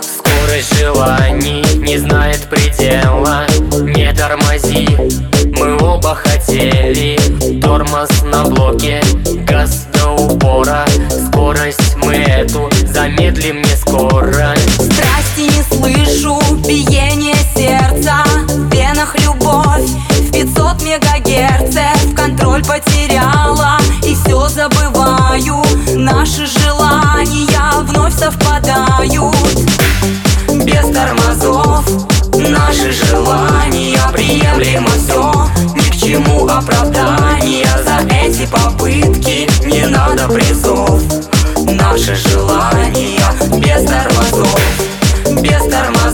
Скорость желаний не знает предела. Не тормози, мы оба хотели. Тормоз на блоке, не надо призов. Наши желания без тормозов. Без тормозов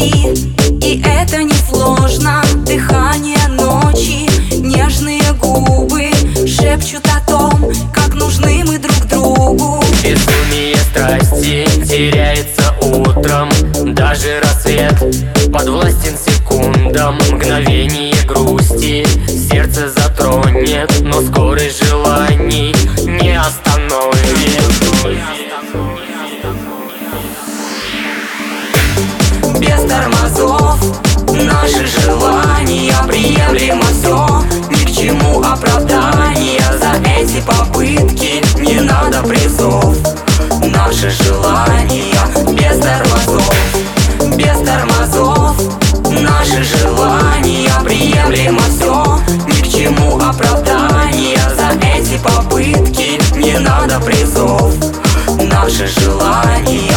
Тонем в любви, и это не сложно Дыхание ночи, нежные губы Шепчут о том, как нужны мы друг другу. Безумие страсти теряется утром. Даже рассвет подвластен секундам. Мгновение грусти сердце затронет. Но скорость желаний не остановит без тормозов. Наши желания приемлемо все Ни к чему оправдания За эти попытки не надо призов. Наши желания без тормозов Без тормозов. Наши желания приемлемо все Ни к чему оправдания За эти попытки не надо призов. Наши желания